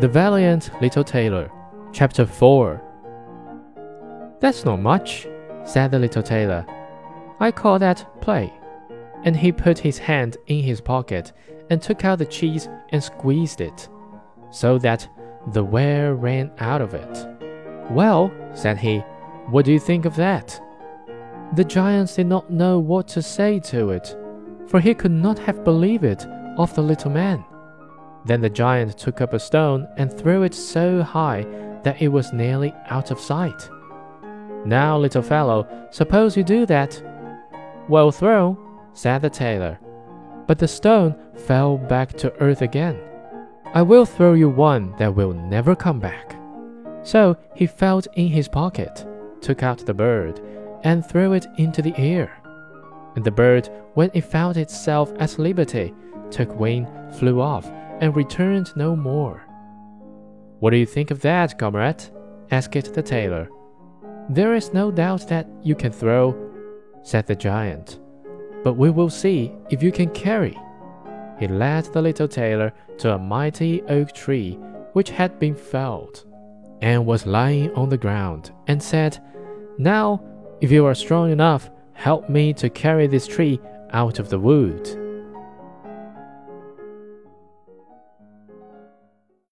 The Valiant Little Tailor, Chapter 4 That's not much, said the little tailor. I call that play. And he put his hand in his pocket and took out the cheese and squeezed it, so that the whey ran out of it. Well, said he, what do you think of that? The giants did not know what to say to it, for he could not have believed it of the little man. Then the giant took up a stone and threw it so high that it was nearly out of sight. Now, little fellow, suppose you do that. Well thrown, said the tailor. But the stone fell back to earth again. I will throw you one that will never come back. So he felt in his pocket, took out the bird, and threw it into the air. And the bird, when it found itself at liberty, took wing, flew off, and returned no more. What do you think of that, comrade? asked the tailor. There is no doubt that you can throw, said the giant, but we will see if you can carry. He led the little tailor to a mighty oak tree which had been felled, and was lying on the ground, and said, Now, if you are strong enough, help me to carry this tree out of the wood.